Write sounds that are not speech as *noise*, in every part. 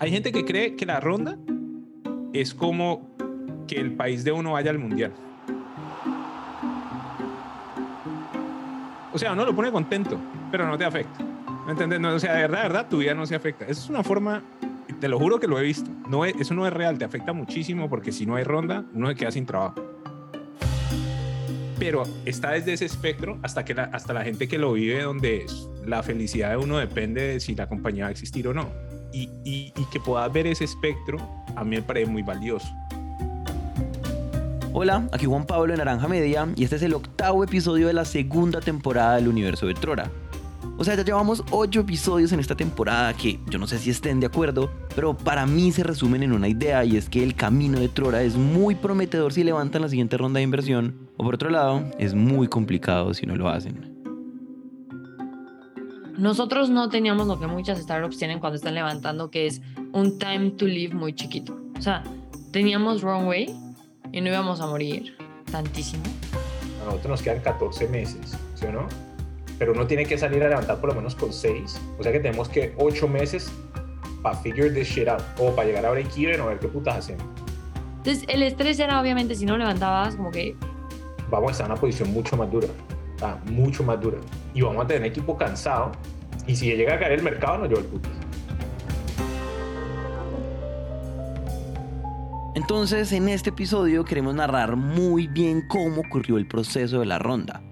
Hay gente que cree que la ronda es como que el país de uno vaya al mundial. O sea, uno lo pone contento, pero no te afecta. ¿Me entiendes? o sea, de verdad, verdad, tu vida no se afecta. Esa es una forma, te lo juro que lo he visto. No eso no es real, te afecta muchísimo porque si no hay ronda, uno se queda sin trabajo. Pero está desde ese espectro hasta, que la, hasta la gente que lo vive, donde la felicidad de uno depende de si la compañía va a existir o no. Y, que puedas ver ese espectro, a mí me parece muy valioso. Hola, aquí Juan Pablo de Naranja Media y este es el octavo episodio de la segunda temporada del universo de Trora. O sea, ya llevamos ocho episodios en esta temporada que yo no sé si estén de acuerdo, pero para mí se resumen en una idea y es que el camino de Trora es muy prometedor si levantan la siguiente ronda de inversión, o por otro lado, es muy complicado si no lo hacen. Nosotros no teníamos lo que muchas startups tienen cuando están levantando, que es un time to live muy chiquito. O sea, teníamos runway y no íbamos a morir tantísimo. A nosotros nos quedan 14 meses, ¿sí o no? Pero uno tiene que salir a levantar por lo menos con 6. O sea que tenemos que 8 meses para figure this shit out. O para llegar a break even o ver qué putas hacemos. Entonces el estrés era obviamente si no levantabas como que... Vamos a estar en una posición mucho más dura. mucho más dura. Y vamos a tener equipo cansado. Y si llega a caer el mercado, nos lleva el putas. Entonces, en este episodio queremos narrar muy bien cómo ocurrió el proceso de la ronda.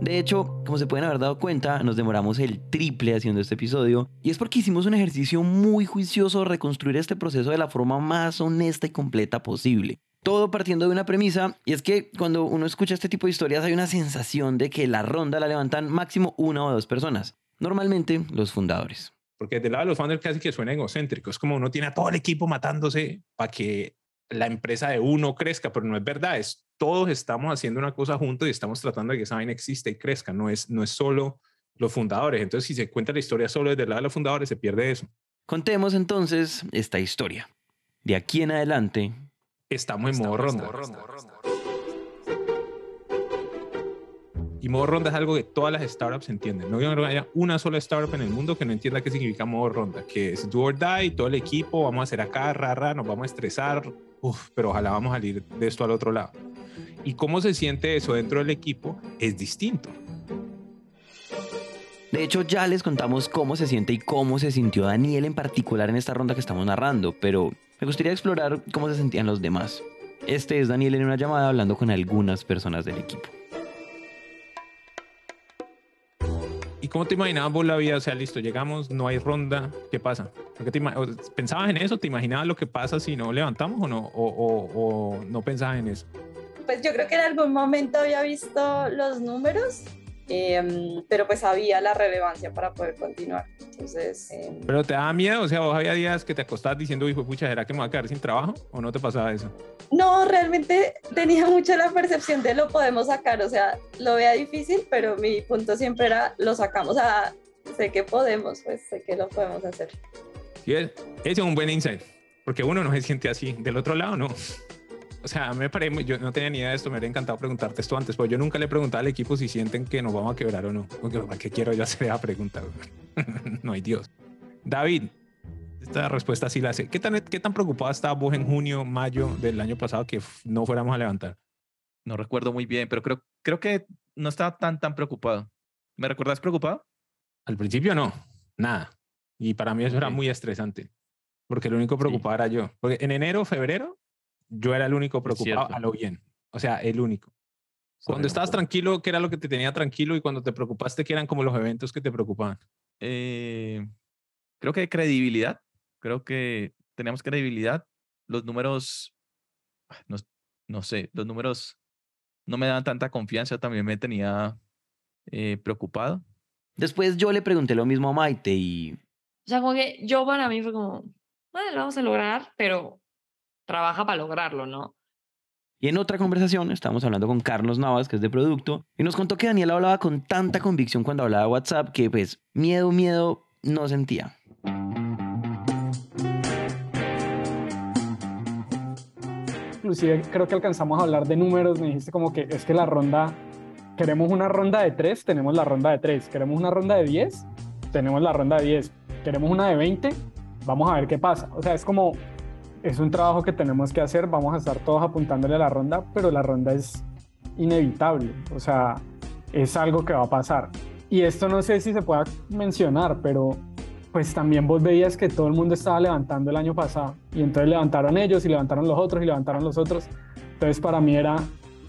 De hecho, como se pueden haber dado cuenta, nos demoramos el triple haciendo este episodio y es porque hicimos un ejercicio muy juicioso de reconstruir este proceso de la forma más honesta y completa posible. Todo partiendo de una premisa, y es que cuando uno escucha este tipo de historias hay una sensación de que la ronda la levantan máximo una o dos personas, normalmente los fundadores. Porque del lado de los founders casi que suena egocéntrico. Es como uno tiene a todo el equipo matándose para que la empresa de uno crezca, pero no es verdad. Es todos estamos haciendo una cosa juntos y estamos tratando de que esa vaina exista y crezca. No es, no es solo los fundadores. Entonces, si se cuenta la historia solo desde el lado de los fundadores, se pierde eso. Contemos entonces esta historia. De aquí en adelante, estamos en modo ronda. Y modo ronda es algo que todas las startups entienden. No creo que haya una sola startup en el mundo que no entienda qué significa modo ronda, que es do or die, todo el equipo, vamos a hacer acá, rara, nos vamos a estresar, uf, pero ojalá vamos a salir de esto al otro lado. Y cómo se siente eso dentro del equipo es distinto. De hecho, ya les contamos cómo se siente y cómo se sintió Daniel en particular en esta ronda que estamos narrando, pero me gustaría explorar cómo se sentían los demás. Este es Daniel en una llamada hablando con algunas personas del equipo. ¿Y cómo te imaginabas vos la vida? O sea, listo, llegamos, no hay ronda, ¿qué pasa? ¿Pensabas en eso? ¿Te imaginabas lo que pasa si no levantamos o no? o no pensabas en eso? Pues yo creo que en algún momento había visto los números Em, pero pues había la relevancia para poder continuar. Entonces... Em, ¿Pero te daba miedo? O sea, vos había días que te acostabas diciendo, hijo, pucha, ¿será que me voy a quedar sin trabajo? ¿O no te pasaba eso? No, realmente tenía mucho la percepción de lo podemos sacar, o sea, lo veía difícil, pero mi punto siempre era, lo sacamos, o sea, sé que podemos, pues sé que lo podemos hacer. Sí, ese es un buen insight, porque uno no se siente así, del otro lado no o sea, me parece, yo no tenía ni idea de esto, me hubiera encantado preguntarte esto antes, pero yo nunca le he preguntado al equipo si sienten que nos vamos a quebrar o no. Porque ¿para qué quiero yo hacer esa pregunta? *laughs* no hay Dios. David, esta respuesta sí la sé. ¿Qué tan, ¿Qué tan preocupada estabas vos en junio, mayo del año pasado que no fuéramos a levantar? No recuerdo muy bien, pero creo, creo que no estaba tan, tan preocupado. ¿Me recuerdas preocupado? Al principio no, nada. Y para mí eso era muy estresante, porque lo único preocupado era yo. Porque en enero, febrero, yo era el único preocupado a lo bien. O sea, el único. Cuando estabas tranquilo, ¿qué era lo que te tenía tranquilo? Y cuando te preocupaste, ¿qué eran como los eventos que te preocupaban? Eh, creo que credibilidad. Creo que teníamos credibilidad. Los números, no, no sé, los números no me daban tanta confianza. También me tenía eh, preocupado. Después yo le pregunté lo mismo a Maite y... O sea, como que yo para mí fue como, bueno, lo vamos a lograr, pero trabaja para lograrlo, ¿no? Y en otra conversación estamos hablando con Carlos Navas, que es de producto, y nos contó que Daniel hablaba con tanta convicción cuando hablaba de WhatsApp que pues miedo, miedo no sentía. Inclusive creo que alcanzamos a hablar de números, me dijiste como que es que la ronda, queremos una ronda de tres, tenemos la ronda de tres, queremos una ronda de 10, tenemos la ronda de 10, queremos una de 20, vamos a ver qué pasa. O sea, es como, es un trabajo que tenemos que hacer, vamos a estar todos apuntándole a la ronda, pero la ronda es inevitable, o sea, es algo que va a pasar. Y esto no sé si se pueda mencionar, pero pues también vos veías que todo el mundo estaba levantando el año pasado y entonces levantaron ellos y levantaron los otros y levantaron los otros. Entonces para mí era,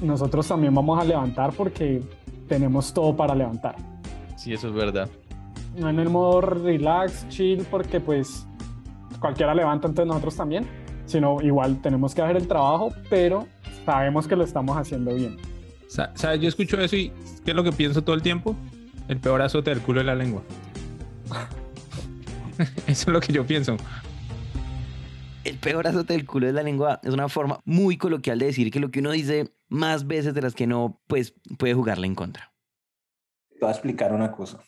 nosotros también vamos a levantar porque tenemos todo para levantar. Sí, eso es verdad. No en el modo relax, chill, porque pues cualquiera levanta, entonces nosotros también, sino igual tenemos que hacer el trabajo, pero sabemos que lo estamos haciendo bien. ¿Sabes? Yo escucho eso y ¿qué es lo que pienso todo el tiempo? El peor azote del culo de la lengua. *laughs* eso es lo que yo pienso. El peor azote del culo de la lengua es una forma muy coloquial de decir que lo que uno dice más veces de las que no, pues puede jugarle en contra. Te voy a explicar una cosa.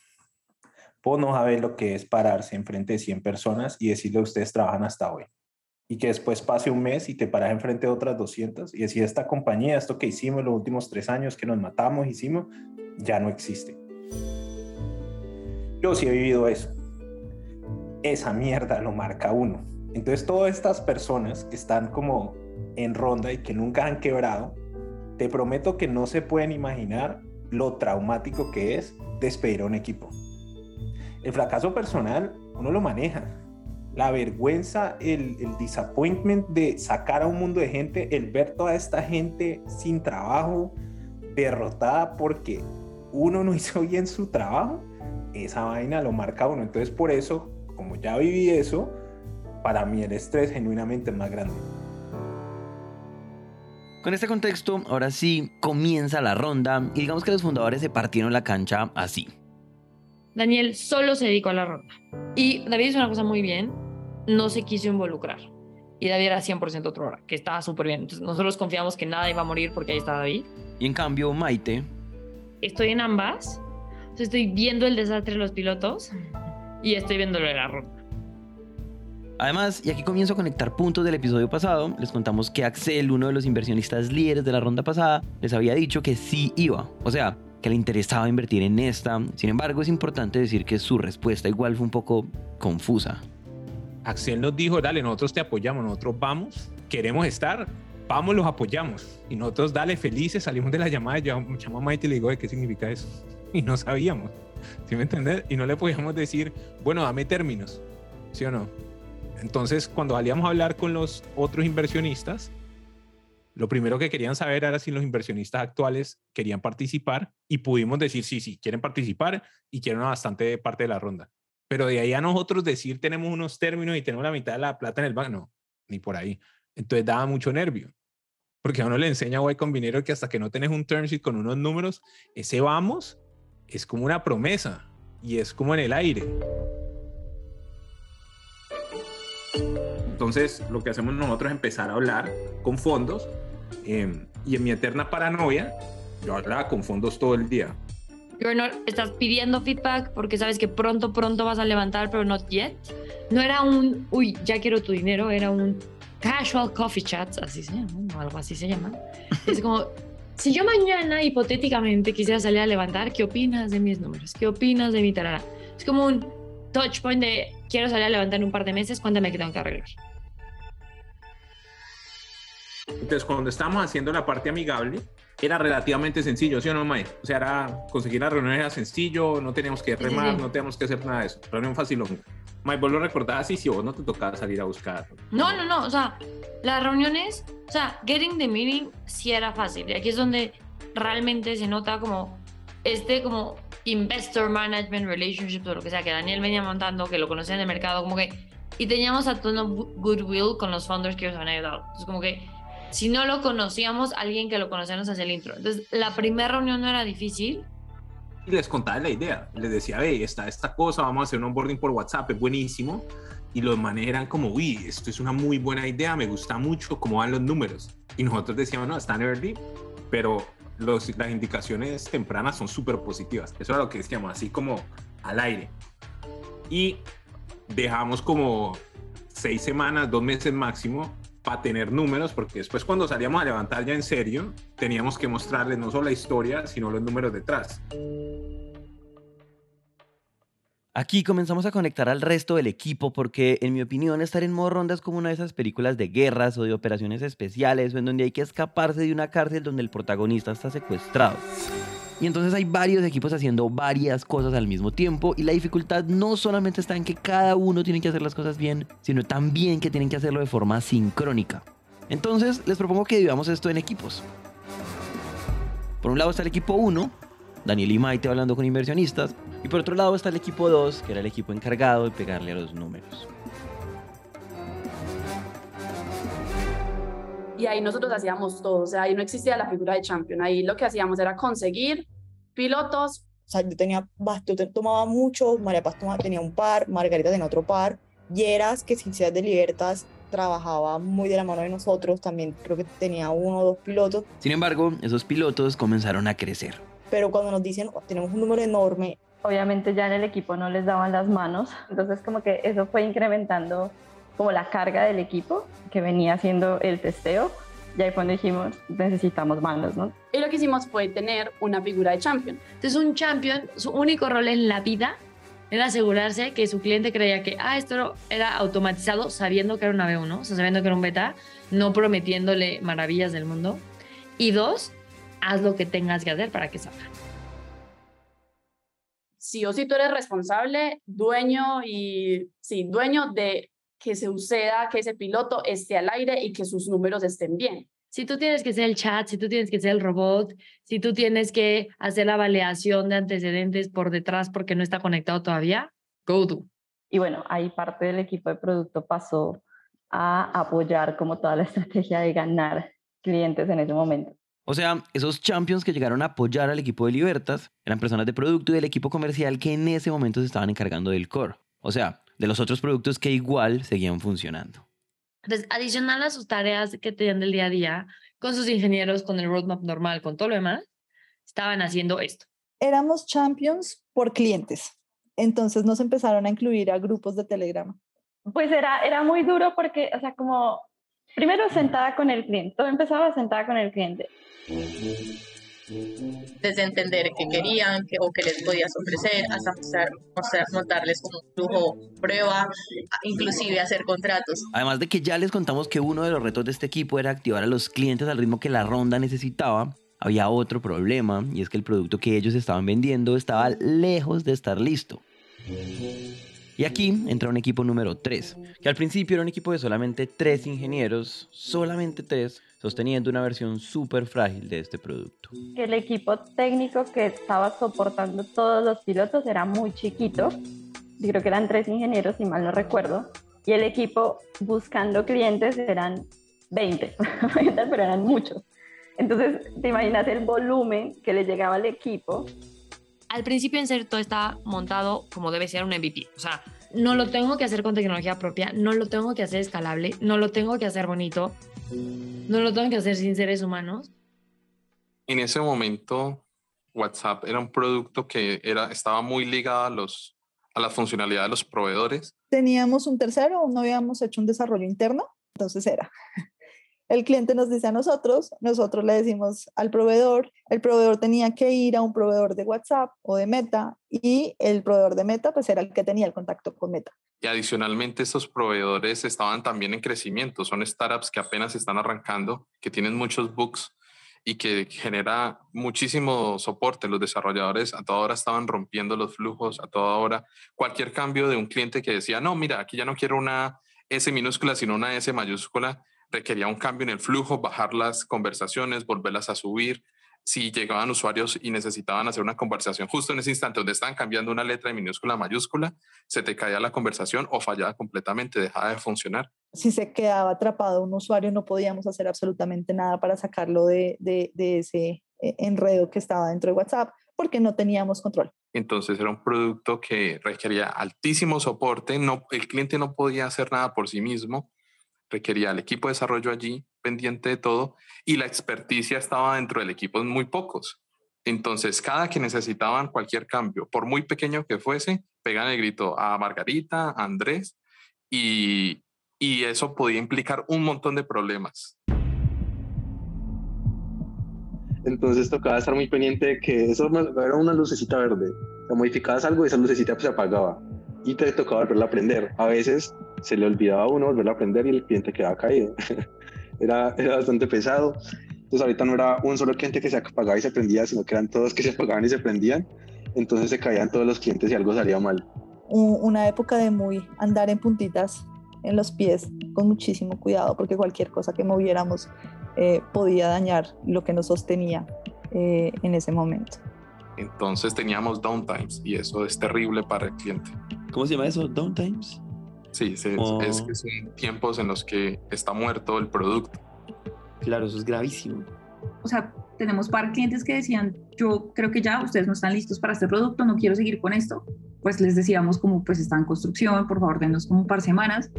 Vos no sabes lo que es pararse enfrente de 100 personas y decirle ustedes trabajan hasta hoy. Y que después pase un mes y te paras enfrente de otras 200 y decir esta compañía, esto que hicimos los últimos tres años, que nos matamos, hicimos, ya no existe. Yo sí he vivido eso. Esa mierda lo marca uno. Entonces todas estas personas que están como en ronda y que nunca han quebrado, te prometo que no se pueden imaginar lo traumático que es despedir a un equipo. El fracaso personal uno lo maneja. La vergüenza, el, el disappointment de sacar a un mundo de gente, el ver toda esta gente sin trabajo, derrotada porque uno no *laughs* hizo bien su trabajo, esa vaina lo marca uno. Entonces por eso, como ya viví eso, para mí el estrés genuinamente es más grande. Con este contexto, ahora sí comienza la ronda y digamos que los fundadores se partieron la cancha así. Daniel solo se dedicó a la ronda. Y David hizo una cosa muy bien, no se quiso involucrar. Y David era 100% otro hora, que estaba súper bien. Entonces nosotros confiamos que nada iba a morir porque ahí estaba David. Y en cambio, Maite. Estoy en ambas. Estoy viendo el desastre de los pilotos y estoy viendo lo de la ronda. Además, y aquí comienzo a conectar puntos del episodio pasado, les contamos que Axel, uno de los inversionistas líderes de la ronda pasada, les había dicho que sí iba. O sea, que le interesaba invertir en esta. Sin embargo, es importante decir que su respuesta igual fue un poco confusa. Axel nos dijo, dale, nosotros te apoyamos, nosotros vamos, queremos estar, vamos, los apoyamos. Y nosotros, dale, felices, salimos de la llamada, yo llamo a Maite y le digo, ¿qué significa eso? *laughs* Y no sabíamos, ¿sí me entiendes? Y no le podíamos decir, bueno, dame términos, ¿sí o no? Entonces, cuando salíamos a hablar con los otros inversionistas, lo primero que querían saber era si los inversionistas actuales querían participar y pudimos decir, sí, sí, quieren participar y quieren una bastante parte de la ronda. Pero de ahí a nosotros decir tenemos unos términos y tenemos la mitad de la plata en el banco, no, ni por ahí. Entonces daba mucho nervio. Porque a uno le enseña a Y Combinero que hasta que no tenés un term sheet con unos números, ese vamos es como una promesa y es como en el aire. Entonces, lo que hacemos nosotros es empezar a hablar con fondos eh, y en mi eterna paranoia, yo hablaba con fondos todo el día. No estás pidiendo feedback porque sabes que pronto, pronto vas a levantar, pero not yet. No era un, uy, ya quiero tu dinero, era un casual coffee chat, así se llama, o algo así se llama. Es como, si yo mañana hipotéticamente quisiera salir a levantar, ¿qué opinas de mis números? ¿Qué opinas de mi tarara? Es como un touch point de quiero salir a levantar en un par de meses, cuéntame qué tengo que arreglar. Entonces, cuando estábamos haciendo la parte amigable, era relativamente sencillo, ¿sí o no, May? O sea, era conseguir la reunión era sencillo, no teníamos que remar, no teníamos que hacer nada de eso. Reunión fácil. May, vos lo recordabas así, si vos no te tocaba salir a buscar. No, no, no, o sea, las reuniones, o sea, getting the meeting sí era fácil. Y aquí es donde realmente se nota como este como investor management relationships o lo que sea que Daniel venía montando, que lo conocían de mercado, como que y teníamos a tono goodwill con los founders que nos han ayudado. Entonces, como que si no lo conocíamos, alguien que lo conocía nos hacía el intro. Entonces, la primera reunión no era difícil. Y les contaba la idea. Les decía, ve, está esta cosa, vamos a hacer un onboarding por WhatsApp, es buenísimo. Y los manes eran como, uy, esto es una muy buena idea, me gusta mucho cómo van los números. Y nosotros decíamos, no, están early, pero los, las indicaciones tempranas son súper positivas. Eso era lo que decíamos, así como al aire. Y dejamos como seis semanas, dos meses máximo para tener números, porque después cuando salíamos a levantar ya en serio, teníamos que mostrarles no solo la historia, sino los números detrás. Aquí comenzamos a conectar al resto del equipo porque, en mi opinión, estar en modo ronda es como una de esas películas de guerras o de operaciones especiales o en donde hay que escaparse de una cárcel donde el protagonista está secuestrado. Y entonces hay varios equipos haciendo varias cosas al mismo tiempo y la dificultad no solamente está en que cada uno tiene que hacer las cosas bien, sino también que tienen que hacerlo de forma sincrónica. Entonces les propongo que dividamos esto en equipos. Por un lado está el equipo 1, Daniel y Maite hablando con inversionistas, y por otro lado está el equipo 2, que era el equipo encargado de pegarle a los números. y ahí nosotros hacíamos todo, o sea, ahí no existía la figura de champion, ahí lo que hacíamos era conseguir pilotos. O sea, yo tenía, yo tomaba mucho, María Paz tomaba, tenía un par, Margarita tenía otro par, Yeras, que sin ser de Libertas, trabajaba muy de la mano de nosotros, también creo que tenía uno o dos pilotos. Sin embargo, esos pilotos comenzaron a crecer. Pero cuando nos dicen, oh, tenemos un número enorme, obviamente ya en el equipo no les daban las manos, entonces como que eso fue incrementando como la carga del equipo que venía haciendo el testeo. Y ahí cuando dijimos, necesitamos manos, ¿no? Y lo que hicimos fue tener una figura de champion. Entonces un champion, su único rol en la vida era asegurarse que su cliente creía que, ah, esto era automatizado sabiendo que era una B1, o sea, sabiendo que era un beta, no prometiéndole maravillas del mundo. Y dos, haz lo que tengas que hacer para que salga. Sí o sí tú eres responsable, dueño y, sí, dueño de que se suceda que ese piloto esté al aire y que sus números estén bien. Si tú tienes que ser el chat, si tú tienes que ser el robot, si tú tienes que hacer la validación de antecedentes por detrás porque no está conectado todavía, go do. Y bueno, ahí parte del equipo de producto pasó a apoyar como toda la *laughs* estrategia de ganar clientes en ese momento. O sea, esos champions que llegaron a apoyar al equipo de Libertas eran personas de producto y del equipo comercial que en ese momento se estaban encargando del core. O sea, de los otros productos que igual seguían funcionando. Entonces, adicional a sus tareas que tenían del día a día, con sus ingenieros, con el roadmap normal, con todo lo demás, estaban haciendo esto. Éramos champions por clientes. Entonces nos empezaron a incluir a grupos de Telegram. Pues era, era muy duro porque, o sea, como primero sentada con el cliente, todo empezaba sentada con el cliente desde entender qué querían qué, o qué les podías ofrecer, hasta mostrar, mostrar, montarles como un flujo prueba, inclusive hacer contratos. Además de que ya les contamos que uno de los retos de este equipo era activar a los clientes al ritmo que la ronda necesitaba, había otro problema y es que el producto que ellos estaban vendiendo estaba lejos de estar listo. Y aquí entra un equipo número 3, que al principio era un equipo de solamente 3 ingenieros, solamente 3, sosteniendo una versión súper frágil de este producto. El equipo técnico que estaba soportando todos los pilotos era muy chiquito, yo creo que eran tres ingenieros, si mal no recuerdo, y el equipo buscando clientes eran 20, *laughs* pero eran muchos. Entonces, te imaginas el volumen que le llegaba al equipo. Al principio, en serio, todo está montado como debe ser un MVP. O sea, no lo tengo que hacer con tecnología propia, no lo tengo que hacer escalable, no lo tengo que hacer bonito, no lo tengo que hacer sin seres humanos. En ese momento, WhatsApp era un producto que era, estaba muy ligado a, los, a la funcionalidad de los proveedores. Teníamos un tercero, no habíamos hecho un desarrollo interno, entonces era *laughs* el cliente nos dice a nosotros, nosotros le decimos al proveedor, el proveedor tenía que ir a un proveedor de WhatsApp o de Meta y el proveedor de Meta pues era el que tenía el contacto con Meta. Y adicionalmente estos proveedores estaban también en crecimiento, son startups que apenas están arrancando, que tienen muchos bugs y que genera muchísimo soporte. Los desarrolladores a toda hora estaban rompiendo los flujos, a toda hora. Cualquier cambio de un cliente que decía, no, mira, aquí ya no quiero una S minúscula, sino una S mayúscula, requería un cambio en el flujo, bajar las conversaciones, volverlas a subir. Si llegaban usuarios y necesitaban hacer una conversación justo en ese instante donde estaban cambiando una letra de minúscula a mayúscula, se te caía la conversación o fallaba completamente, dejaba de funcionar. Si se quedaba atrapado un usuario, no podíamos hacer absolutamente nada para sacarlo de, de, de ese eh, enredo que estaba dentro de WhatsApp porque no teníamos control. Entonces era un producto que requería altísimo soporte, no, el cliente no podía hacer nada por sí mismo, requería el equipo de desarrollo allí pendiente de todo y la experticia estaba dentro del equipo muy pocos. Entonces, cada que necesitaban cualquier cambio, por muy pequeño que fuese, pegan el grito a Margarita, a Andrés, y, y eso podía implicar un montón de problemas. Entonces tocaba estar muy pendiente de que eso era una lucecita verde. O modificabas algo y esa lucecita pues, se apagaba y te tocaba volverla a aprender. A veces se le olvidaba a uno volverla a aprender y el cliente quedaba caído. *laughs* era, era bastante pesado. Entonces ahorita no era un solo cliente que se apagaba y se prendía, sino que eran todos que se *laughs* apagaban y se prendían. Entonces se caían todos los clientes y algo salía mal. Una época de muy andar en puntitas en los pies con muchísimo cuidado porque cualquier cosa que moviéramos eh, podía dañar lo que nos sostenía eh, en ese momento. Entonces teníamos downtimes y eso es terrible para el cliente. ¿Cómo se llama eso? ¿Downtimes? Sí, es, es que son tiempos en los que está muerto el producto. Claro, eso es gravísimo. O sea, tenemos par clientes que decían, yo creo que ya ustedes no están listos para este producto, no quiero seguir con esto. Pues les decíamos como pues está en construcción, por favor denos como un par semanas.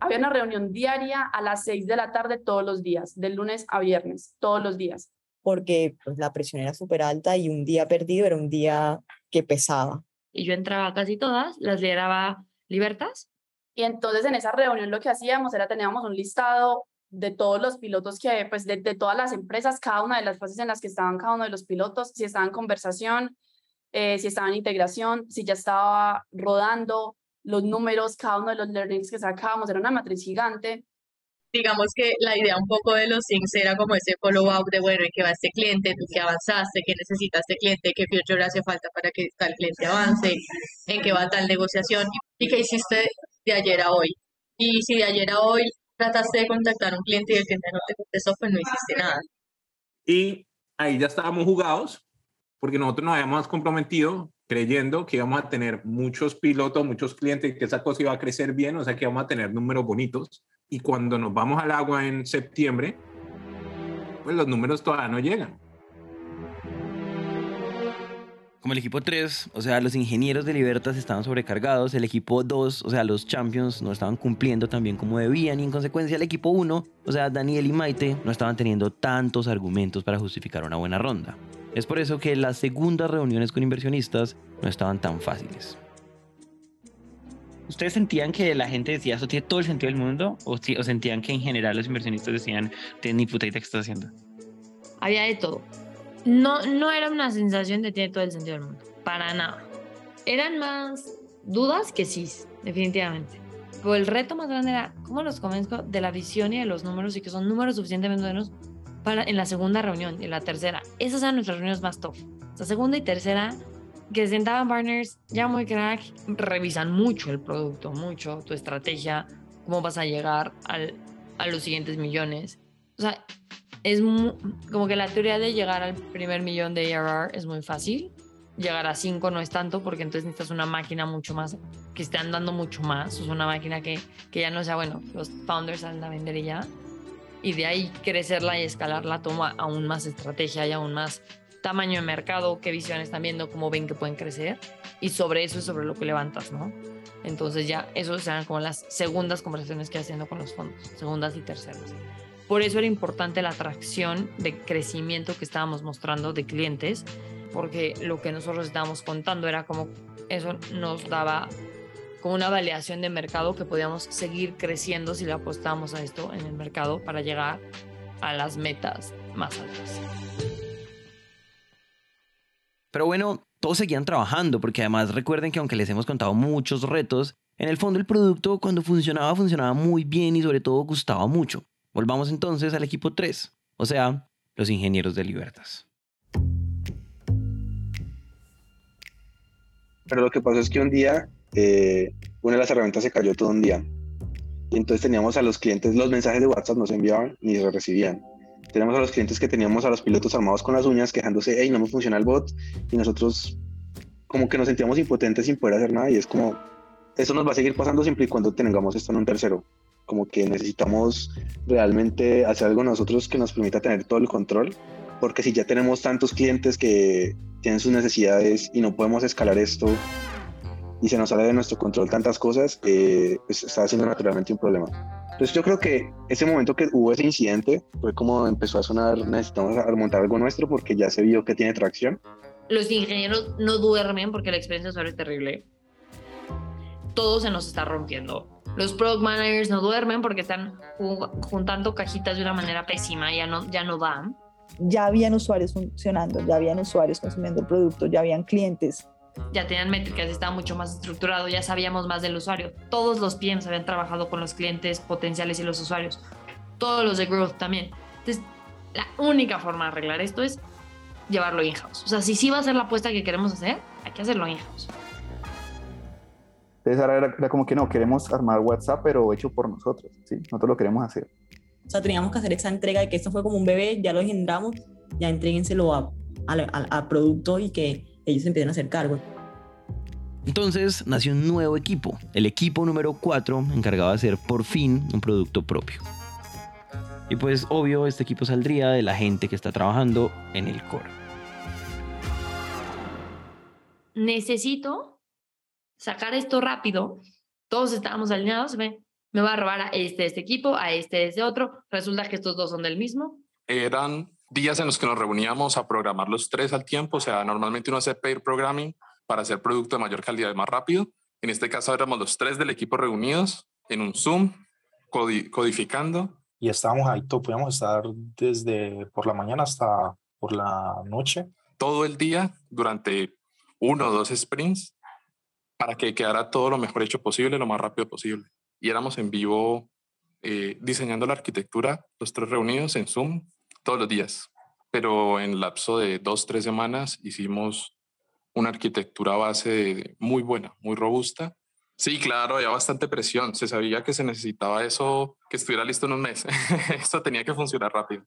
Había una reunión diaria a las 6 de la tarde todos los días, de lunes a viernes, todos los días. Porque pues, la presión era súper alta y un día perdido era un día que pesaba. Y yo entraba casi todas, las lideraba Libertas. Y entonces en esa reunión lo que hacíamos era teníamos un listado de todos los pilotos que, pues de, todas las empresas, cada una de las fases en las que estaban cada uno de los pilotos, si estaba en conversación, eh, si estaba en integración, si ya estaba rodando, los números, cada uno de los learnings que sacábamos, era una matriz gigante. Digamos que la idea un poco de los things era como ese follow-up de, bueno, ¿en qué va este cliente? ¿Tú qué avanzaste? ¿Qué necesita este cliente? ¿Qué future hace falta para que tal cliente avance? ¿En qué va tal negociación? ¿Y qué hiciste de ayer a hoy? Y si de ayer a hoy trataste de contactar a un cliente y el cliente no te contestó, pues no hiciste nada. Y ahí ya estábamos jugados porque nosotros nos habíamos comprometido creyendo que íbamos a tener muchos pilotos, muchos clientes, que esa cosa iba a crecer bien, o sea que íbamos a tener números bonitos. Y cuando nos vamos al agua en septiembre, pues los números todavía no llegan. Como el equipo 3, o sea, los ingenieros de Libertas estaban sobrecargados, el equipo 2, o sea, los champions no estaban cumpliendo tan como debían y en consecuencia el equipo 1, o sea, Daniel y Maite, no estaban teniendo tantos argumentos para justificar una buena ronda. Es por eso que las segundas reuniones con inversionistas no estaban tan fáciles. ¿Ustedes sentían que la gente decía eso tiene todo el sentido del mundo? ¿O, o sentían que en general los inversionistas decían, tienes ni puta idea qué estás haciendo? Había de todo. No, no era una sensación de tiene todo el sentido del mundo. Para nada. Eran más dudas que sí, definitivamente. Pero el reto más grande era cómo los convenzco de la visión y de los números y que son números suficientemente buenos para en la segunda reunión y en la tercera. Esas eran nuestras reuniones más top. La segunda y tercera, que sentaban partners ya muy crack, revisan mucho el producto, mucho tu estrategia, cómo vas a llegar al, a los siguientes millones. O sea, es como que la teoría de llegar al primer millón de ARR es muy fácil. Llegar a cinco no es tanto porque entonces necesitas una máquina mucho más, que esté andando mucho más. Es una máquina que, que ya no sea, bueno, los founders salen a vender y ya y de ahí crecerla y escalarla toma aún más estrategia y aún más tamaño de mercado, qué visión están viendo, cómo ven que pueden crecer y sobre eso es sobre lo que levantas, ¿no? Entonces ya esos serán como las segundas conversaciones que haciendo con los fondos, segundas y terceras. Por eso era importante la atracción de crecimiento que estábamos mostrando de clientes, porque lo que nosotros estábamos contando era como eso nos daba con una validación de mercado que podíamos seguir creciendo si le apostamos a esto en el mercado para llegar a las metas más altas. Pero bueno, todos seguían trabajando porque además recuerden que aunque les hemos contado muchos retos, en el fondo el producto cuando funcionaba funcionaba muy bien y sobre todo gustaba mucho. Volvamos entonces al equipo 3, o sea, los ingenieros de Libertas. Pero lo que pasó es que un día eh, una de las herramientas se cayó todo un día. Y entonces teníamos a los clientes, los mensajes de WhatsApp no se enviaban ni se recibían. Teníamos a los clientes que teníamos a los pilotos armados con las uñas quejándose, hey, no me funciona el bot. Y nosotros como que nos sentíamos impotentes sin poder hacer nada. Y es como, esto nos va a seguir pasando siempre y cuando tengamos esto en un tercero. Como que necesitamos realmente hacer algo nosotros que nos permita tener todo el control. Porque si ya tenemos tantos clientes que tienen sus necesidades y no podemos escalar esto y se nos sale de nuestro control tantas cosas, eh, pues está siendo naturalmente un problema. Entonces yo creo que ese momento que hubo ese incidente fue como empezó a sonar, necesitamos montar algo nuestro porque ya se vio que tiene tracción. Los ingenieros no duermen porque la experiencia de usuario es terrible. Todo se nos está rompiendo. Los product managers no duermen porque están ju- juntando cajitas de una manera pésima, ya no, ya no dan. Ya habían usuarios funcionando, ya habían usuarios consumiendo el producto, ya habían clientes. Ya tenían métricas, estaba mucho más estructurado, ya sabíamos más del usuario. Todos los PMs habían trabajado con los clientes potenciales y los usuarios. Todos los de growth también. Entonces, la única forma de arreglar esto es llevarlo in-house. O sea, si sí va a ser la apuesta que queremos hacer, hay que hacerlo in-house. Entonces ahora era, era como que no, queremos armar WhatsApp, pero hecho por nosotros, ¿sí? Nosotros lo queremos hacer. O sea, teníamos que hacer esa entrega de que esto fue como un bebé, ya lo engendramos, ya entréguenselo a, al a- a producto y que ellos se empiecen a hacer cargo. Entonces nació un nuevo equipo, el equipo número 4, encargado de hacer por fin un producto propio. Y pues obvio, este equipo saldría de la gente que está trabajando en el core. Necesito sacar esto rápido. Todos estábamos alineados. Me, me va a robar a este de este equipo, a este de este otro. Resulta que estos dos son del mismo. Eran días en los que nos reuníamos a programar los tres al tiempo. O sea, normalmente uno hace pair programming para hacer producto de mayor calidad y más rápido. En este caso éramos los tres del equipo reunidos en un Zoom, codi- codificando. y estábamos ahí, podíamos estar desde por la mañana hasta por la noche. todo el día durante uno o dos sprints para que quedara todo lo mejor hecho posible, lo más rápido posible. Y éramos en vivo eh, diseñando la arquitectura, los tres reunidos en Zoom todos los días. Pero en lapso de dos, tres semanas hicimos una arquitectura base muy buena, muy robusta. Sí, claro, había bastante presión. Se sabía que se necesitaba eso, que estuviera listo en un mes. *laughs* Esto tenía que funcionar rápido.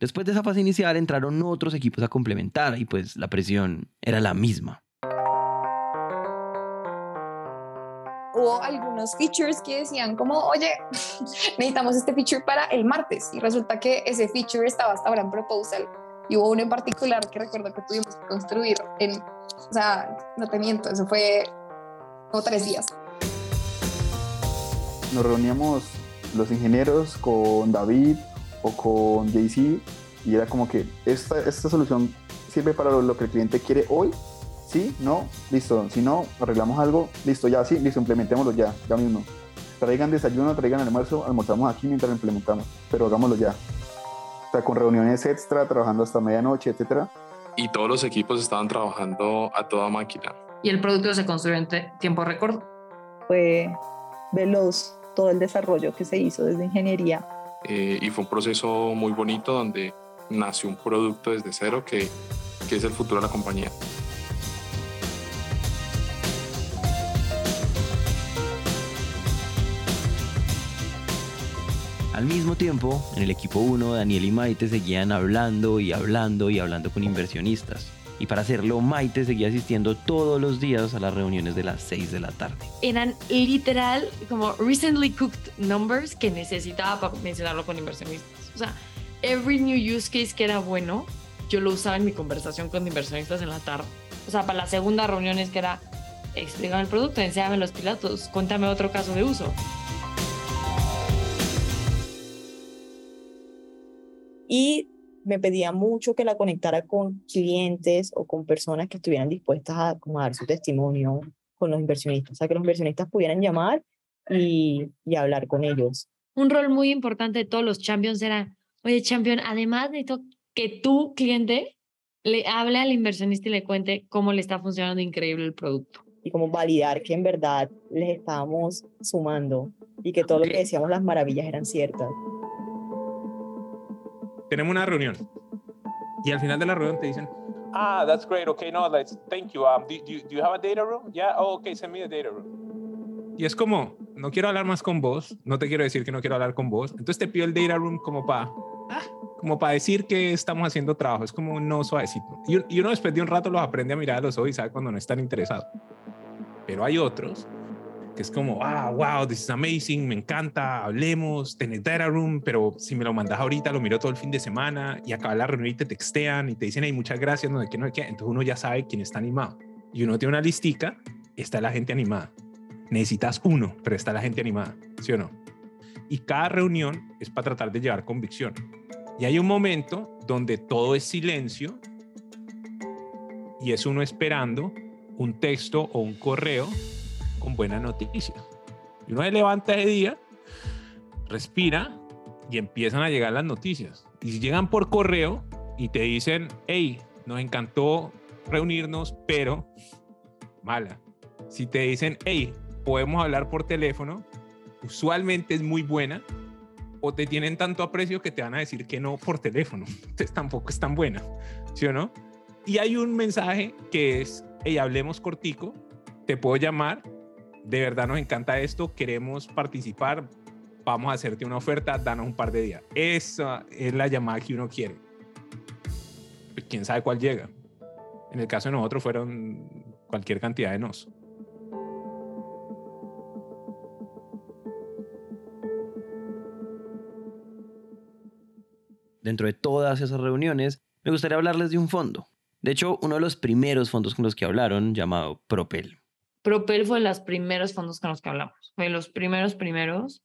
Después de esa fase inicial entraron otros equipos a complementar y pues la presión era la misma. Hubo algunos features que decían como, oye, *laughs* necesitamos este feature para el martes y resulta que ese feature estaba hasta ahora en proposal y hubo uno en particular que recuerdo que tuvimos que construir en, o sea, no te miento, eso fue como tres días. Nos reuníamos los ingenieros con David o con JC y era como que esta, esta solución sirve para lo, lo que el cliente quiere hoy. Sí, no, listo. Si no, arreglamos algo, listo, ya, sí, listo, implementémoslo ya, ya mismo. Traigan desayuno, traigan almuerzo, almorzamos aquí mientras lo implementamos, pero hagámoslo ya. O sea, con reuniones extra, trabajando hasta medianoche, etcétera. Y todos los equipos estaban trabajando a toda máquina. Y el producto se construyó en tiempo récord. Fue veloz todo el desarrollo que se hizo desde ingeniería. Eh, y fue un proceso muy bonito donde nació un producto desde cero que, que es el futuro de la compañía. Al mismo tiempo, en el equipo 1, Daniel y Maite seguían hablando y hablando y hablando con inversionistas. Y para hacerlo, Maite seguía asistiendo todos los días a las reuniones de las 6 de la tarde. Eran literal como recently cooked numbers que necesitaba para mencionarlo con inversionistas. O sea, every new use case que era bueno, yo lo usaba en mi conversación con inversionistas en la tarde. O sea, para la segunda reunión es que era, explícame el producto, enséñame los pilotos, cuéntame otro caso de uso. Y me pedía mucho que la conectara con clientes o con personas que estuvieran dispuestas a, como a dar su testimonio con los inversionistas, o sea, que los inversionistas pudieran llamar y, y hablar con ellos. Un rol muy importante de todos los champions era, oye, champion, además necesito que tu cliente le hable al inversionista y le cuente cómo le está funcionando increíble el producto. Y como validar que en verdad les estábamos sumando y que todo lo que decíamos las maravillas eran ciertas. Tenemos una reunión y al final de la reunión te dicen, Ah, that's great. Okay, no, let's thank you. Um, do, do, you- do you have a data room? Yeah. Oh, okay. Send me a data room. y es como, no quiero hablar más con vos, no te quiero decir que no quiero hablar con vos, entonces te pido el data room como para como para decir que estamos haciendo trabajo, es como un no suavecito. Y, y uno después de un rato los aprende a mirar a los ojos y sabe cuando no están interesados. Pero hay otros que es como, ah, wow, this is amazing, me encanta, hablemos, tenés data room, pero si me lo mandas ahorita, lo miro todo el fin de semana y acaba la reunión y te textean y te dicen, hey, muchas gracias, no sé qué, no sé qué. Entonces uno ya sabe quién está animado. Y uno tiene una listica, está la gente animada. Necesitas uno, pero está la gente animada, ¿sí o no? Y cada reunión es para tratar de llevar convicción. Y hay un momento donde todo es silencio y es uno esperando un texto o un correo con buena noticia. Y uno se levanta ese día, respira y empiezan a llegar las noticias. Y si llegan por correo y te dicen, hey, nos encantó reunirnos, pero mala. Si te dicen, hey, podemos hablar por teléfono, usualmente es muy buena, o te tienen tanto aprecio que te van a decir que no por teléfono. *laughs* Entonces tampoco es tan buena, ¿sí o no? Y hay un mensaje que es, hey, hablemos cortico, te puedo llamar, de verdad nos encanta esto, queremos participar, vamos a hacerte una oferta, danos un par de días. Esa es la llamada que uno quiere. Pues, ¿Quién sabe cuál llega? En el caso de nosotros fueron cualquier cantidad de nos. Dentro de todas esas reuniones, me gustaría hablarles de un fondo. De hecho, uno de los primeros fondos con los que hablaron, llamado Propel. Propel fue de los primeros fondos con los que hablamos. Fue de los primeros, primeros.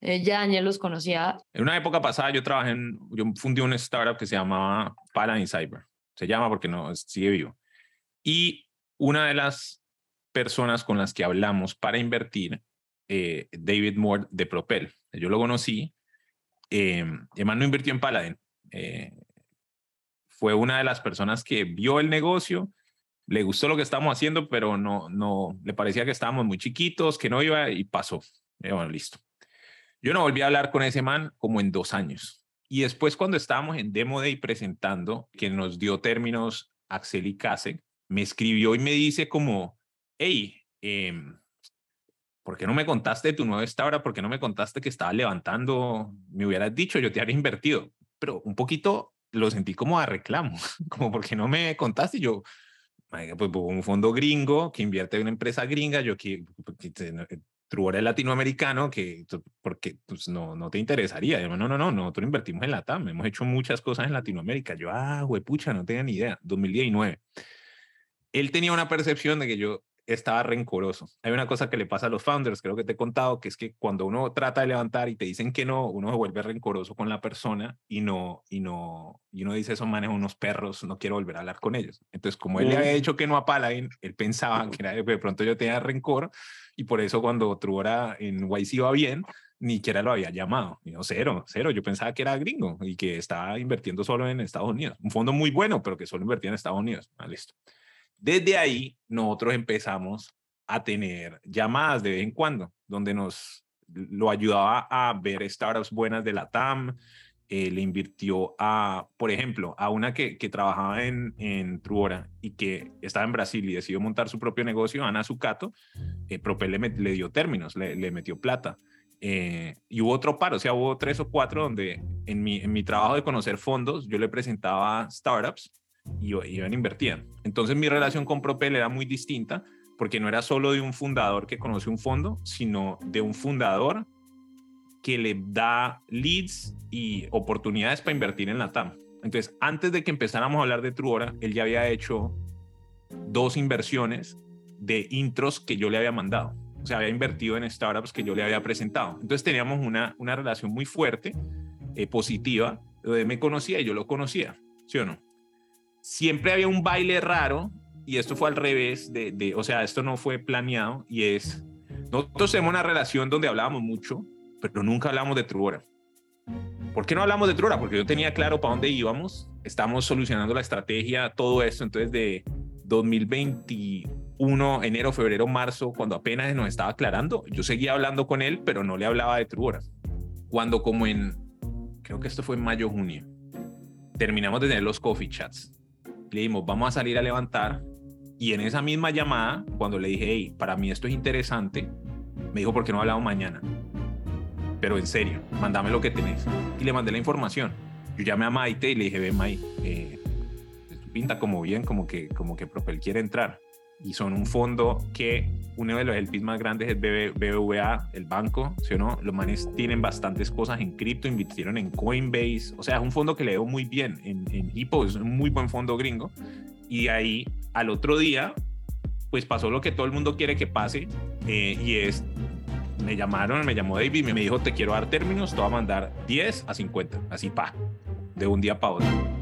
Eh, ya Daniel los conocía. En una época pasada yo trabajé en, yo fundí una startup que se llamaba Paladin Cyber. Se llama porque no sigue vivo. Y una de las personas con las que hablamos para invertir, eh, David Moore de Propel. Yo lo conocí. Eh, además no invirtió en Paladin. Eh, fue una de las personas que vio el negocio, le gustó lo que estábamos haciendo, pero no, no, le parecía que estábamos muy chiquitos, que no iba y pasó. Y bueno, listo. Yo no volví a hablar con ese man como en dos años. Y después cuando estábamos en Demo Day presentando, que nos dio términos Axel y Kasek, me escribió y me dice como, hey, eh, ¿por qué no me contaste tu nueva startup? ¿Por qué no me contaste que estaba levantando? Me hubieras dicho, yo te habría invertido. Pero un poquito lo sentí como a reclamo, *laughs* como porque no me contaste. Yo, pues, un fondo gringo que invierte en una empresa gringa, yo que, Truora es latinoamericano, que porque pues, no, no te interesaría. Yo, no, no, no, nosotros invertimos en la TAM, hemos hecho muchas cosas en Latinoamérica. Yo, ah, pucha, no tenía ni idea. 2019. Él tenía una percepción de que yo estaba rencoroso. Hay una cosa que le pasa a los founders, creo que te he contado, que es que cuando uno trata de levantar y te dicen que no, uno se vuelve rencoroso con la persona y no, y no, y uno dice, esos manes unos perros, no quiero volver a hablar con ellos. Entonces, como él le había dicho que no a Paladin, él pensaba que era, de pronto yo tenía rencor y por eso cuando Truora en YC iba bien, ni siquiera lo había llamado. Yo, cero, cero. Yo pensaba que era gringo y que estaba invirtiendo solo en Estados Unidos. Un fondo muy bueno, pero que solo invertía en Estados Unidos. Ah, listo. Desde ahí, nosotros empezamos a tener llamadas de vez en cuando, donde nos lo ayudaba a ver startups buenas de la TAM. Eh, le invirtió a, por ejemplo, a una que, trabajaba en, Truora y que estaba en Brasil y decidió montar su propio negocio, Ana Zucato, eh, Propel le, dio términos, le, metió plata. Eh, y hubo otro par, o sea, hubo tres o cuatro donde en mi trabajo de conocer fondos, yo le presentaba startups y iban invertían. Entonces mi relación con Propel era muy distinta porque no era solo de un fundador que conoce un fondo, sino de un fundador que le da leads y oportunidades para invertir en la TAM. Entonces, antes de que empezáramos a hablar de Truora, él ya había hecho dos inversiones de intros que yo le había mandado. O sea, había invertido en startups que yo le había presentado. Entonces teníamos una, una relación muy fuerte, eh, positiva, donde me conocía y yo lo conocía, ¿sí o no? Siempre había un baile raro y esto fue al revés, de, de, o sea, esto no fue planeado y es, nosotros tenemos una relación donde hablábamos mucho, pero nunca hablamos de Truora. ¿Por qué no hablamos de Truora? Porque yo tenía claro para dónde íbamos, estamos solucionando la estrategia, todo esto, entonces de 2021, enero, febrero, marzo, cuando apenas nos estaba aclarando, yo seguía hablando con él, pero no le hablaba de Truora. Cuando como en, creo que esto fue en mayo, junio, terminamos de tener los coffee chats, le dijimos, vamos a salir a levantar, y en esa misma llamada, cuando le dije, hey, para mí esto es interesante, me dijo, ¿por qué no hablamos mañana? Pero en serio, mándame lo que tenés. Y le mandé la información. Yo llamé a Maite y le dije, ve, Maite, eh, pinta como bien, como que, como que Propel quiere entrar. Y son un fondo que uno de los LPs más grandes es BB BBVA, el banco, ¿sí o no? Los manes tienen bastantes cosas en cripto, invirtieron en Coinbase, o sea, es un fondo que le veo muy bien en, en Hippo, es un muy buen fondo gringo. Y ahí, al otro día, pues pasó lo que todo el mundo quiere que pase, eh, y es, me llamaron, me llamó David, me dijo, te quiero dar términos, te voy a mandar 10 a 50, así pa, de un día para otro.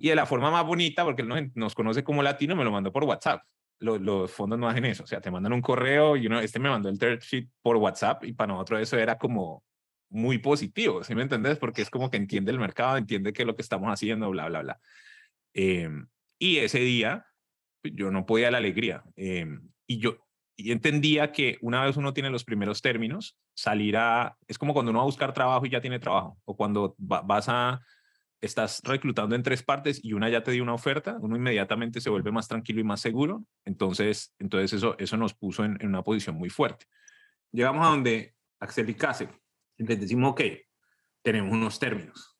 Y de la forma más bonita, porque él nos, nos conoce como latino, me lo mandó por WhatsApp. lo- los fondos no hacen eso. O sea, te mandan un correo y uno, este me mandó el term sheet por WhatsApp y para nosotros eso era como muy positivo, ¿sí me entendés? Porque es como que entiende el mercado, entiende qué es lo que estamos haciendo, bla, bla, bla. Em, y ese día pues, yo no podía la alegría. em, y yo y entendía que una vez uno tiene los primeros términos, salir a, es como cuando uno va a buscar trabajo y ya tiene trabajo, o cuando va- vas a, estás reclutando en tres partes y una ya te dio una oferta, uno inmediatamente se vuelve más tranquilo y más seguro. Entonces, entonces eso, eso nos puso en, en una posición muy fuerte. Llegamos a donde Axel y Case, y les decimos, ok, tenemos unos términos.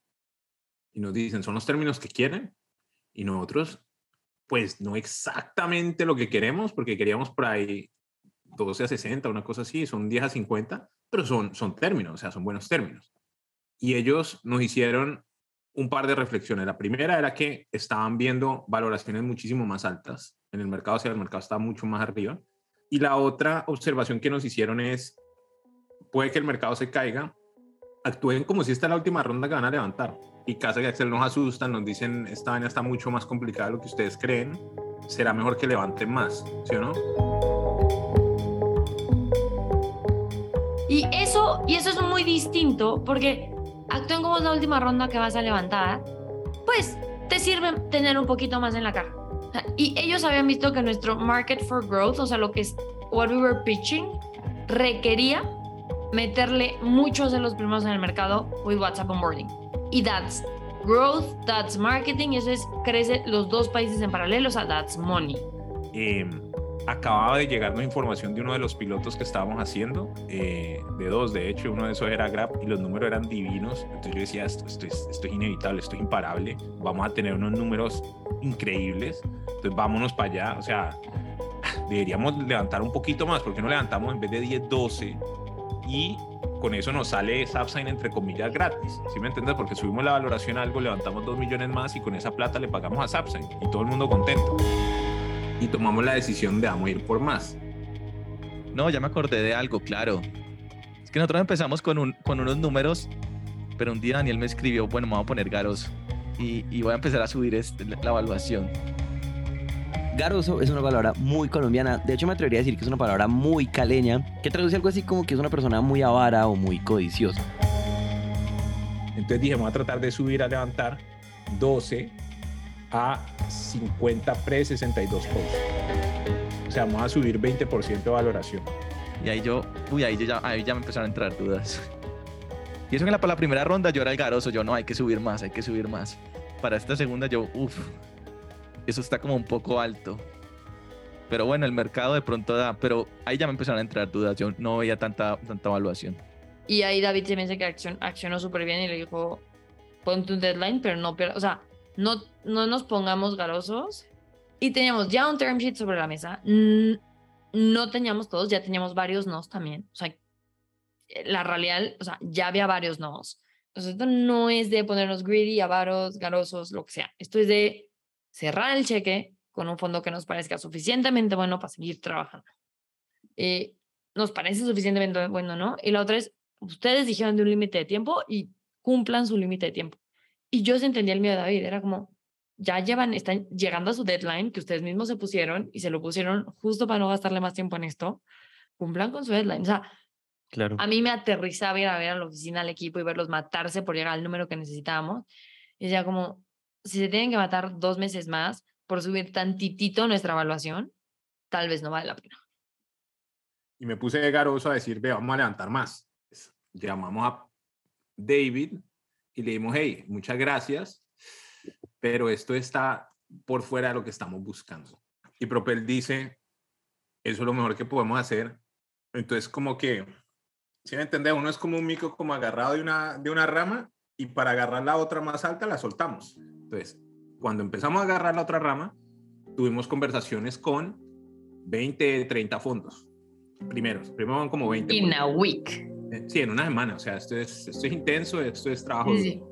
Y nos dicen, son los términos que quieren. Y nosotros, pues no exactamente lo que queremos, porque queríamos por ahí 12 a 60, una cosa así, son 10 a 50, pero son, son términos, o sea, son buenos términos. Y ellos nos hicieron un par de reflexiones. La primera era que estaban viendo valoraciones muchísimo más altas en el mercado, o sea, el mercado está mucho más arriba. Y la otra observación que nos hicieron es, puede que el mercado se caiga, actúen como si esta es la última ronda que van a levantar. Y Casa y Axel nos asustan, nos dicen, esta vaina está mucho más complicada de lo que ustedes creen, será mejor que levanten más, ¿sí o no? Y eso, y eso es muy distinto porque actúen como la última ronda que vas a levantar, pues te sirve tener un poquito más en la sea, Y ellos habían visto que nuestro market for growth, o sea, lo que es what we were pitching, requería meterle muchos de los primeros en el mercado with WhatsApp onboarding. Y that's growth, that's marketing, eso es crece los dos países en paralelo, o sea, that's money. eh, acababa de llegarnos información de uno de los pilotos que estábamos haciendo, eh, de dos, de hecho, uno de esos era Grab y los números eran divinos. Entonces yo decía, esto, esto, es, esto es inevitable, esto es imparable, vamos a tener unos números increíbles, entonces vámonos para allá, o sea, deberíamos levantar un poquito más, porque no levantamos en vez de 10, 12 y con eso nos sale Subsign entre comillas gratis, ¿sí me entiendes? Porque subimos la valoración a algo, levantamos 2 millones más y con esa plata le pagamos a Subsign y todo el mundo contento. Y tomamos la decisión de vamos a ir por más. No, ya me acordé de algo, claro. Es que nosotros empezamos con, un, con unos números, pero un día Daniel me escribió, bueno, me voy a poner garoso y, y voy a empezar a subir este- la, la evaluación. Garoso es una palabra muy colombiana. De hecho, me atrevería a decir que es una palabra muy caleña, que traduce algo así como que es una persona muy avara o muy codiciosa. Entonces dije, vamos a tratar de subir a levantar 12 a 50 pre 62 post. O sea, vamos a subir 20% de valoración. Y ahí yo, uy, ahí, yo ya, ahí ya me empezaron a entrar dudas. Y eso que la, para la primera ronda yo era el garoso, yo no, hay que subir más, hay que subir más. Para esta segunda yo, uff, eso está como un poco alto. Pero bueno, el mercado de pronto da, pero ahí ya me empezaron a entrar dudas, yo no veía tanta, tanta evaluación. Y ahí David se me dice que accion- accionó súper bien y le dijo, ponte un deadline, pero no, pierda- o sea, no, no nos pongamos garosos. Y teníamos ya un term sheet sobre la mesa. No teníamos todos, ya teníamos varios nos también. O sea, la realidad, o sea, ya había varios nos. Entonces, esto no es de ponernos greedy, avaros, garosos, lo que sea. Esto es de cerrar el cheque con un fondo que nos parezca suficientemente bueno para seguir trabajando. Eh, nos parece suficientemente bueno, ¿no? Y la otra es, ustedes dijeron de un límite de tiempo y cumplan su límite de tiempo. Y yo sí entendía el miedo de David, era como, ya llevan, están llegando a su deadline que ustedes mismos se pusieron y se lo pusieron justo para no gastarle más tiempo en esto, cumplan con su deadline. O sea, Claro. a mí me aterrizaba ir a ver a la oficina al equipo y verlos matarse por llegar al número que necesitábamos. Y decía como, si se tienen que matar dos meses más por subir tantitito nuestra evaluación, tal vez no vale la pena. Y me puse de garoso a decir, ve, vamos a levantar más. Pues, Llamamos a David y le dimos, hey, muchas gracias, pero esto está por fuera de lo que estamos buscando. Y Propel dice, eso es lo mejor que podemos hacer. Entonces, como que, si me entiendes, uno es como un mico como agarrado de una, de una rama y para agarrar la otra más alta la soltamos. Entonces, cuando empezamos a agarrar la otra rama, tuvimos conversaciones con 20, 30 fondos. Primeros, primero van como 20. In fondos. a week. Eh, Sí, en una semana. O sea, esto es, esto es intenso, esto es trabajo. Sí, sí.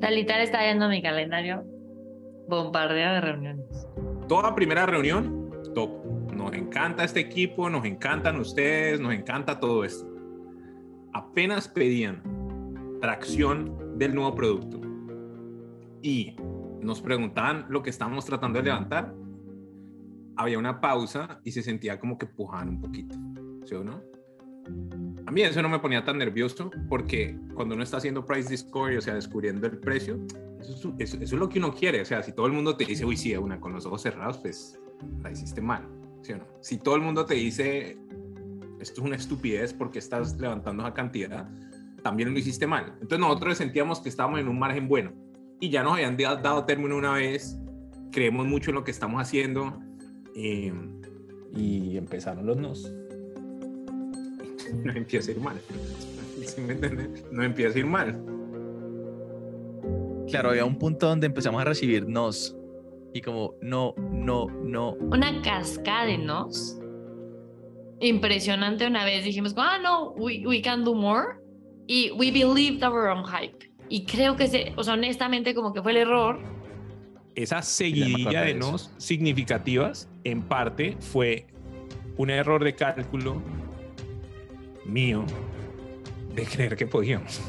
Talita le está viendo mi calendario. Bombardeo de reuniones. Toda primera reunión, top. Nos encanta este equipo, nos encantan ustedes, nos encanta todo esto. Apenas pedían tracción del nuevo producto y nos preguntaban lo que estábamos tratando de levantar, había una pausa y se sentía como que pujaban un poquito, ¿sí o no? A mí eso no me ponía tan nervioso porque cuando uno está haciendo price discovery, o sea, descubriendo el precio, eso es, lo que uno quiere. O sea, si todo el mundo te dice, uy, sí, una con los ojos cerrados, pues la hiciste mal. Si todo el mundo te dice, esto es una estupidez porque estás levantando esa cantidad, también lo hiciste mal. Entonces nosotros sentíamos que estábamos en un margen bueno y ya nos habían dado término una vez, creemos mucho en lo que estamos haciendo eh, y empezaron los nos. *laughs* No empieza a ir mal. *laughs* ¿Sí me entiendes? No empieza a ir mal. Claro, había un punto donde empezamos a recibir nos y como no, no, no. Una cascada de nos. Impresionante una vez dijimos, ah, no, we, we can do more. Y we believed our own hype. Y creo que, se, o sea, honestamente, como que fue el error. Esa seguidilla de nos significativas, en parte, fue un error de cálculo mío de creer que podíamos.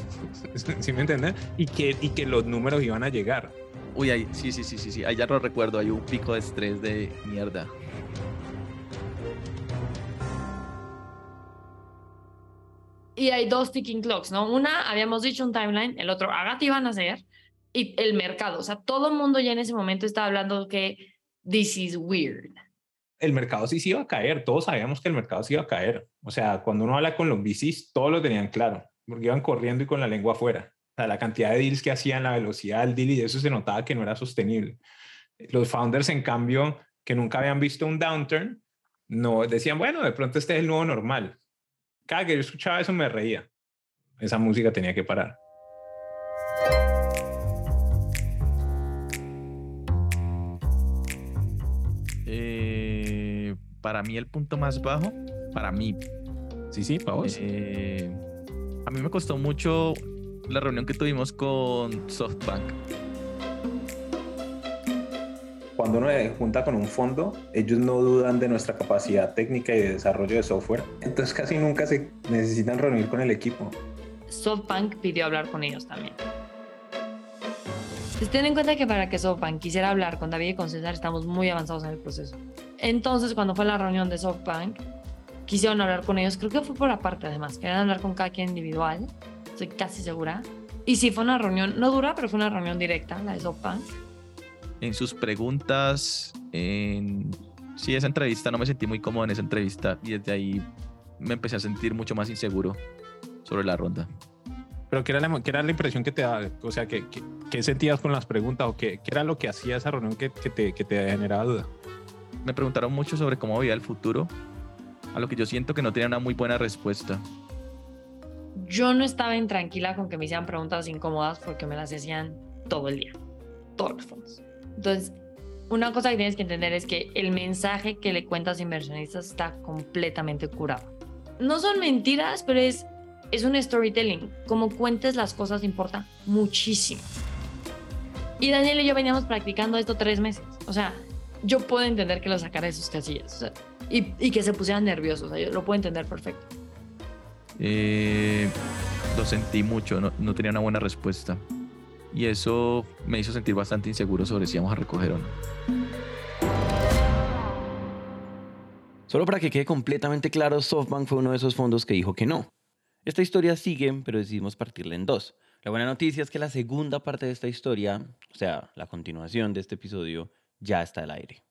*laughs* ¿Sí me entiendes? Y que, y que los números iban a llegar. Uy, ahí, sí, sí, sí, sí, sí, ahí ya lo recuerdo, hay un pico de estrés de mierda. Y hay dos ticking clocks, ¿no? Una, habíamos dicho un timeline, el otro, haga te iban a hacer, y el mercado. O sea, todo el mundo ya en ese momento estaba hablando que this is weird. El mercado sí se iba a caer, todos sabíamos que el mercado se iba a caer. O sea, cuando uno habla con los VCs, todos lo tenían claro, porque iban corriendo y con la lengua afuera. O sea, la cantidad de deals que hacían, la velocidad del deal y eso se notaba que no era sostenible. Los founders, en cambio, que nunca habían visto un downturn, no decían, bueno, de pronto este es el nuevo normal. Cada yo escuchaba eso me reía. Esa música tenía que parar. Para mí el punto más bajo, para mí. Sí, sí, para vos. Eh, a mí me costó mucho la reunión que tuvimos con SoftBank. Cuando uno se junta con un fondo, ellos no dudan de nuestra capacidad técnica y de desarrollo de software. Entonces casi nunca se necesitan reunir con el equipo. SoftBank pidió hablar con ellos también. Pues ten en cuenta que para que SoftBank quisiera hablar con David y con César estamos muy avanzados en el proceso. Entonces, cuando fue la reunión de SoftBank, quisieron hablar con ellos. Creo que fue por aparte, además. Querían hablar con cada quien individual. Estoy casi segura. Y sí, fue una reunión, no dura, pero fue una reunión directa, la de SoftBank. En sus preguntas, en... Sí, esa entrevista, no me sentí muy cómodo en esa entrevista y desde ahí me empecé a sentir mucho más inseguro sobre la ronda. Pero ¿qué era la, qué era la impresión que te daba? O sea, ¿qué, qué, qué sentías con las preguntas o qué, qué, era lo que hacía esa reunión que, que, te, que te generaba duda? Me preguntaron mucho sobre cómo veía el futuro, a lo que yo siento que no tenía una muy buena respuesta. Yo no estaba intranquila con que me hicieran preguntas incómodas porque me las hacían todo el día, todos los fondos. Entonces, una cosa que tienes que entender es que el mensaje que le cuentas a inversionistas está completamente curado. No son mentiras, pero es, es un storytelling. Como cuentes las cosas importa muchísimo. Y Daniel y yo veníamos practicando esto tres meses. O sea, yo puedo entender que lo sacara de sus casillas. O sea, y, y, que se pusieran nerviosos. O sea, yo lo puedo entender perfecto. Eh, lo sentí mucho, no, no tenía una buena respuesta y eso me hizo sentir bastante inseguro sobre si íbamos a recoger o no. Solo para que quede completamente claro, SoftBank fue uno de esos fondos que dijo que no. Esta historia sigue, pero decidimos partirla en dos. La buena noticia es que la segunda parte de esta historia, o sea, la continuación de este episodio, ya está al aire.